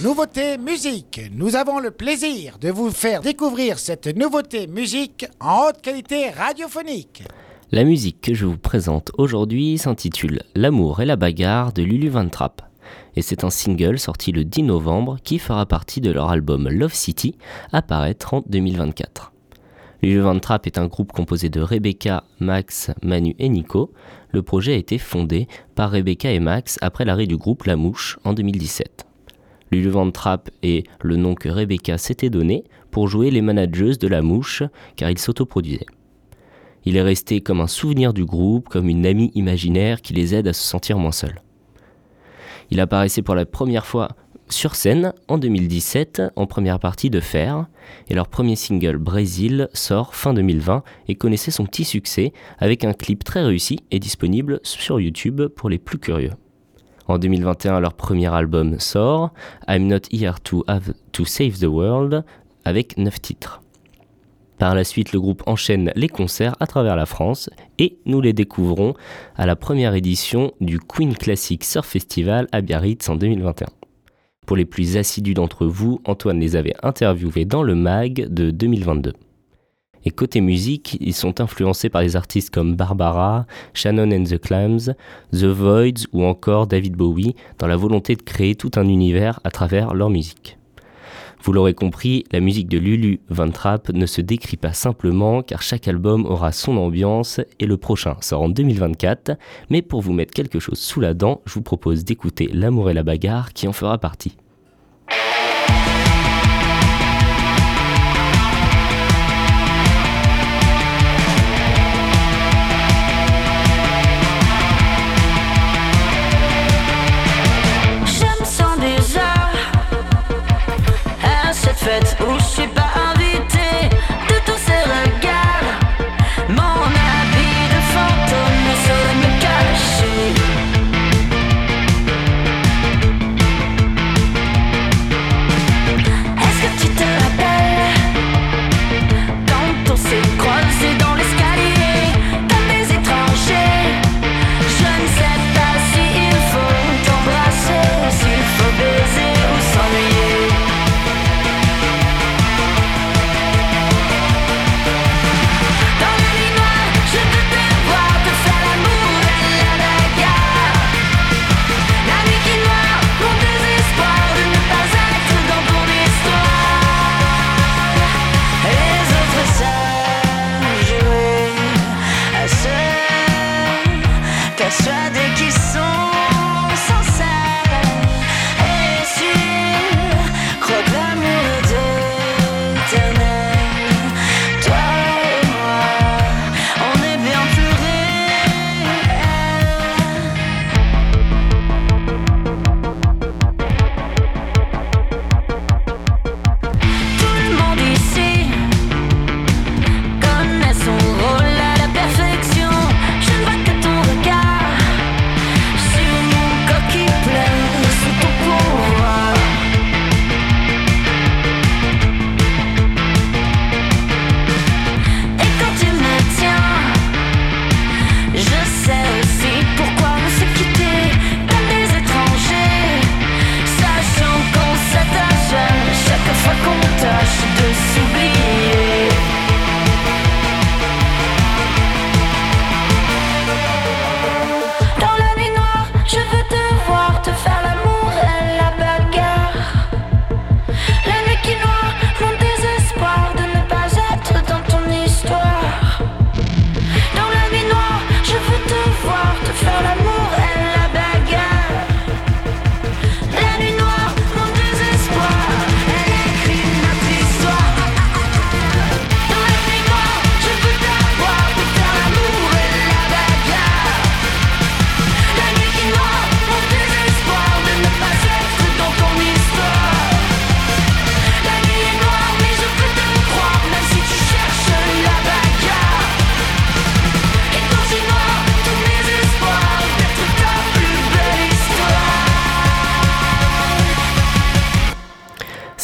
Nouveauté musique. Nous avons le plaisir de vous faire découvrir cette nouveauté musique en haute qualité radiophonique. La musique que je vous présente aujourd'hui s'intitule L'amour et la bagarre de Lulu Van Trapp. Et c'est un single sorti le 10 novembre qui fera partie de leur album Love City, apparaître en 2024. Lulu Van Trapp est un groupe composé de Rebecca, Max, Manu et Nico. Le projet a été fondé par Rebecca et Max après l'arrêt du groupe La Mouche en 2017. Lulu Van Trapp est le nom que Rebecca s'était donné pour jouer les manageuses de La Mouche car il s'autoproduisait. Il est resté comme un souvenir du groupe, comme une amie imaginaire qui les aide à se sentir moins seuls. Il apparaissait pour la première fois sur scène en 2017 en première partie de Fer et leur premier single Brésil sort fin 2020 et connaissait son petit succès avec un clip très réussi et disponible sur YouTube pour les plus curieux. En 2021, leur premier album sort, I'm Not Here to Have to Save the World, avec 9 titres. Par la suite, le groupe enchaîne les concerts à travers la France et nous les découvrons à la première édition du Queen Classic Surf Festival à Biarritz en 2021. Pour les plus assidus d'entre vous, Antoine les avait interviewés dans le MAG de 2022. Et côté musique, ils sont influencés par des artistes comme Barbara, Shannon and the Clams, The Voids ou encore David Bowie dans la volonté de créer tout un univers à travers leur musique. Vous l'aurez compris, la musique de Lulu Van Trapp ne se décrit pas simplement car chaque album aura son ambiance et le prochain sort en 2024. Mais pour vous mettre quelque chose sous la dent, je vous propose d'écouter L'amour et la bagarre qui en fera partie. Fet hoe orchestra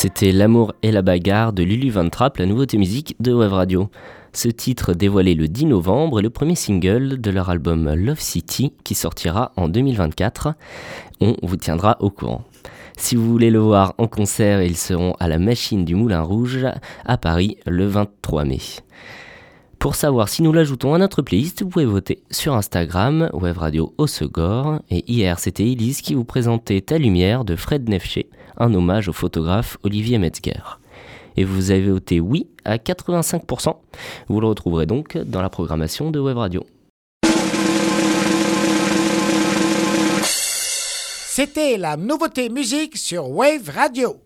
C'était L'amour et la bagarre de Lulu Van Trapp, la nouveauté musique de Web Radio. Ce titre dévoilé le 10 novembre est le premier single de leur album Love City qui sortira en 2024. On vous tiendra au courant. Si vous voulez le voir en concert, ils seront à la Machine du Moulin Rouge à Paris le 23 mai. Pour savoir si nous l'ajoutons à notre playlist, vous pouvez voter sur Instagram, Web Radio Osegor. Et hier, c'était Elise qui vous présentait Ta lumière de Fred Nefché, un hommage au photographe Olivier Metzger. Et vous avez voté oui à 85%. Vous le retrouverez donc dans la programmation de Web Radio. C'était la nouveauté musique sur Wave Radio.